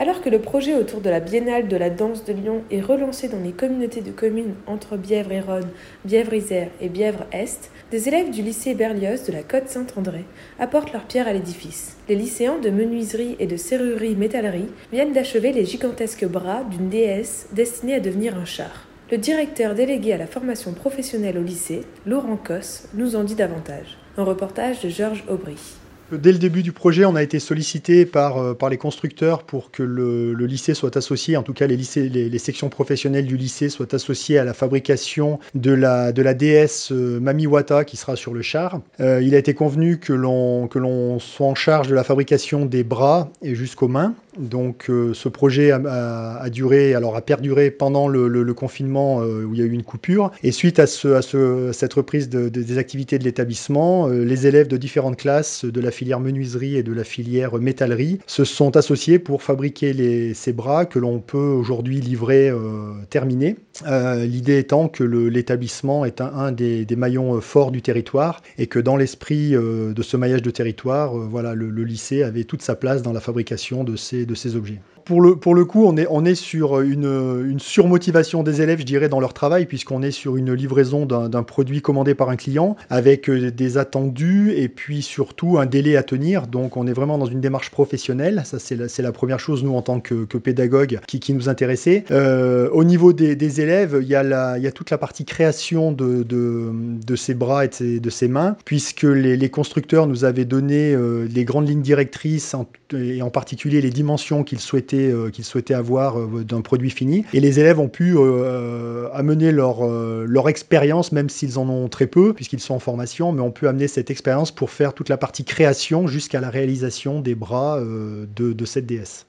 Alors que le projet autour de la Biennale de la danse de Lyon est relancé dans les communautés de communes entre Bièvre et Rhône, Bièvre-Isère et Bièvre-Est, des élèves du lycée Berlioz de la Côte Saint-André apportent leur pierre à l'édifice. Les lycéens de menuiserie et de serrurerie métallerie viennent d'achever les gigantesques bras d'une déesse destinée à devenir un char. Le directeur délégué à la formation professionnelle au lycée, Laurent Cosse, nous en dit davantage. Un reportage de Georges Aubry. Dès le début du projet, on a été sollicité par, euh, les constructeurs pour que le, lycée soit associé, en tout cas les, sections professionnelles du lycée soient associées à la fabrication de la, de déesse euh, Mamiwata qui sera sur le char. Euh, il a été convenu que l'on soit en charge de la fabrication des bras et jusqu'aux mains. Donc euh, ce projet a, duré, alors a perduré pendant le, confinement euh, où il y a eu une coupure. Et suite à, ce, à ce, cette reprise de, de, des activités de l'établissement, les élèves de différentes classes de la filière menuiserie et de la filière métallerie se sont associés pour fabriquer ces bras que l'on peut aujourd'hui livrer euh, terminés. Euh, L'idée étant que l'établissement est un, des, maillons forts du territoire et que dans l'esprit euh, de ce maillage de territoire, voilà, le, lycée avait toute sa place dans la fabrication de ces, de ces objets pour le, pour le coup, on est, on est sur une, surmotivation des élèves, je dirais, dans leur travail, puisqu'on est sur une livraison d'un produit commandé par un client avec des attendus et puis surtout un délai à tenir. Donc, on est vraiment dans une démarche professionnelle. Ça, c'est la, la, première chose, nous, en tant que, que pédagogue, qui, qui, nous intéressait. Euh, au niveau des, élèves, il y, a la, il y a toute la partie création de, de, de ces bras et de ces mains, puisque les, constructeurs nous avaient donné euh, les grandes lignes directrices et en particulier les dimensions qu'ils souhaitaient euh, qu'ils souhaitaient avoir euh, d'un produit fini. Et les élèves ont pu euh, amener leur, leur expérience, même s'ils en ont très peu, puisqu'ils sont en formation, mais on peut amener cette expérience pour faire toute la partie création jusqu'à la réalisation des bras de, de cette déesse.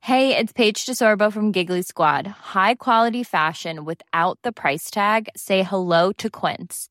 Hey, it's Paige DeSorbo from Giggly Squad. High quality fashion without the price tag. Say hello to Quince.